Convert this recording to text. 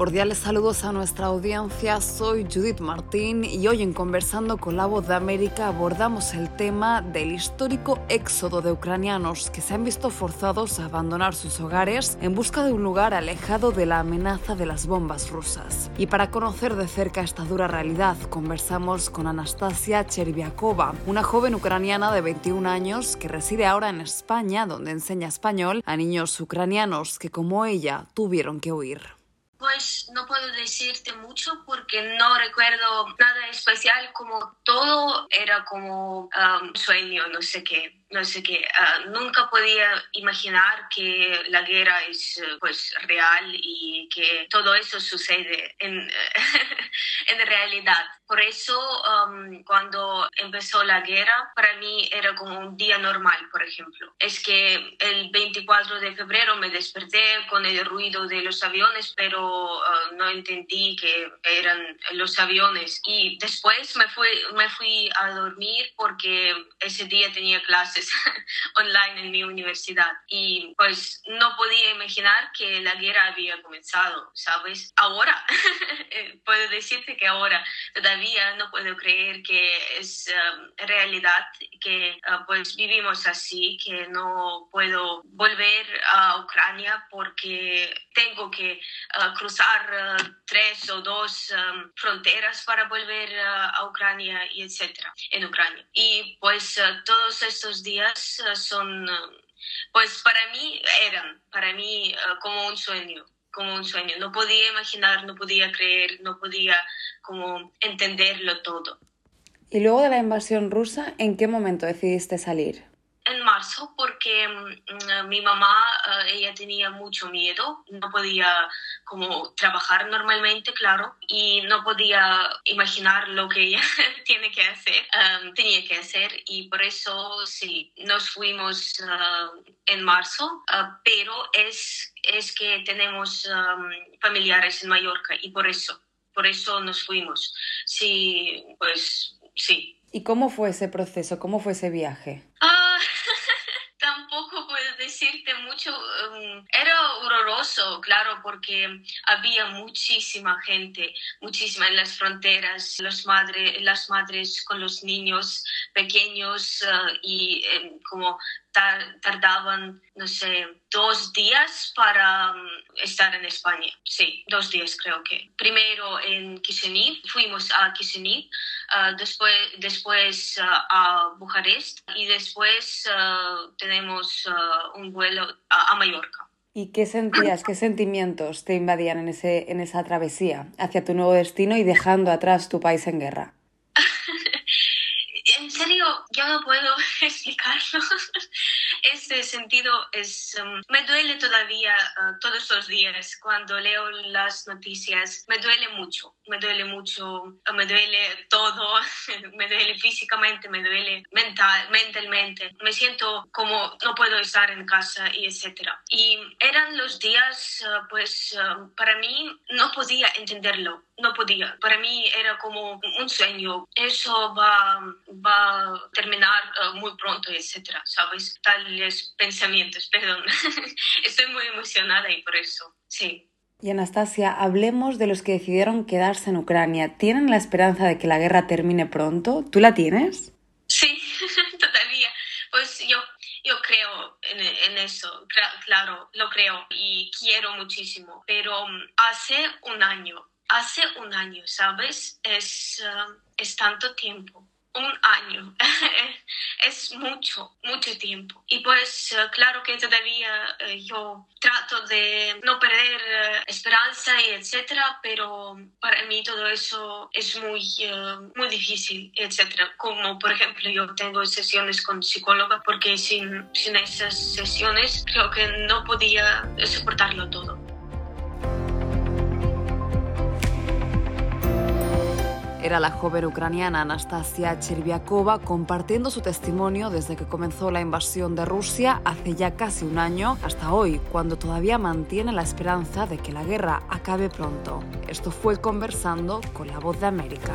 Cordiales saludos a nuestra audiencia, soy Judith Martín y hoy en Conversando con la Voz de América abordamos el tema del histórico éxodo de ucranianos que se han visto forzados a abandonar sus hogares en busca de un lugar alejado de la amenaza de las bombas rusas. Y para conocer de cerca esta dura realidad, conversamos con Anastasia Cherviakova, una joven ucraniana de 21 años que reside ahora en España, donde enseña español a niños ucranianos que como ella tuvieron que huir. Pues no puedo decirte mucho porque no recuerdo nada especial, como todo era como un sueño, no sé qué no sé qué, ah, nunca podía imaginar que la guerra es pues real y que todo eso sucede en, en realidad. Por eso um, cuando empezó la guerra, para mí era como un día normal, por ejemplo. Es que el 24 de febrero me desperté con el ruido de los aviones, pero uh, no entendí que eran los aviones. Y después me fui, me fui a dormir porque ese día tenía clases online en mi universidad y pues no podía imaginar que la guerra había comenzado, ¿sabes? Ahora, eh, puedo decirte que ahora todavía no puedo creer que es um, realidad, que uh, pues vivimos así, que no puedo volver a Ucrania porque tengo que uh, cruzar uh, tres o dos um, fronteras para volver a Ucrania y etcétera, en Ucrania. Y pues todos estos días eh, son, eh, pues para mí eran, para mí eh, como un sueño, como un sueño. No podía imaginar, no podía creer, no podía como entenderlo todo. Y luego de la invasión rusa, ¿en qué momento decidiste salir? Porque mm, mi mamá, eh, ella tenía mucho miedo, no podía como trabajar normalmente, claro, y no podía imaginar lo que ella tiene que hacer, em, tenía que hacer, y por eso sí, nos fuimos eh, en marzo, eh, pero es, es que tenemos em, familiares en Mallorca y por eso, por eso nos fuimos. Sí, pues sí. ¿Y cómo fue ese proceso? ¿Cómo fue ese viaje? Decirte mucho. Um, era horroroso, claro, porque había muchísima gente, muchísima en las fronteras, las madres, las madres con los niños pequeños uh, y em, como tardaban, no sé, dos días para um, estar en España. Sí, dos días creo que. Primero en Chisinau, fuimos a Chisinau, uh, después, después uh, a Bucarest y después uh, tenemos un vuelo a, a, Mallorca. ¿Y qué sentías, qué sentimientos te invadían en, ese, en esa travesía hacia tu nuevo destino y dejando atrás tu país en guerra? Yo no puedo explicarlo. Este sentido es, um, me duele todavía uh, todos los días cuando leo las noticias. Me duele mucho, me duele mucho, uh, me duele todo, me duele físicamente, me duele mental, mentalmente. Me siento como no puedo estar en casa y etcétera. Y eran los días, uh, pues, para mí no podía entenderlo no podía. Para mí era como un sueño. Eso va, va a terminar uh, muy pronto, etcétera, ¿sabes? Tales pensamientos, perdón. Estoy muy emocionada y por eso, sí. Y Anastasia, hablemos de los que decidieron quedarse en Ucrania. ¿Tienen la esperanza de que la guerra termine pronto? ¿Tú la tienes? Sí, todavía. Pues yo, yo creo en, en eso, claro, lo creo y quiero muchísimo. Pero um, hace un año hace un año, ¿sabes? Es, um, es tanto tiempo. Un año es mucho, mucho tiempo. Y pues uh, claro que todavía uh, yo trato de no perder uh, esperanza y etcétera, pero para mí todo eso es muy, muy difícil, etcétera. Como por ejemplo yo tengo sesiones con psicóloga porque sin, sin esas sesiones creo que no podía soportarlo todo. Era la joven ucraniana Anastasia Cherviakova compartiendo su testimonio desde que comenzó la invasión de Rusia hace ya casi un año hasta hoy, cuando todavía mantiene la esperanza de que la guerra acabe pronto. Esto fue conversando con la voz de América.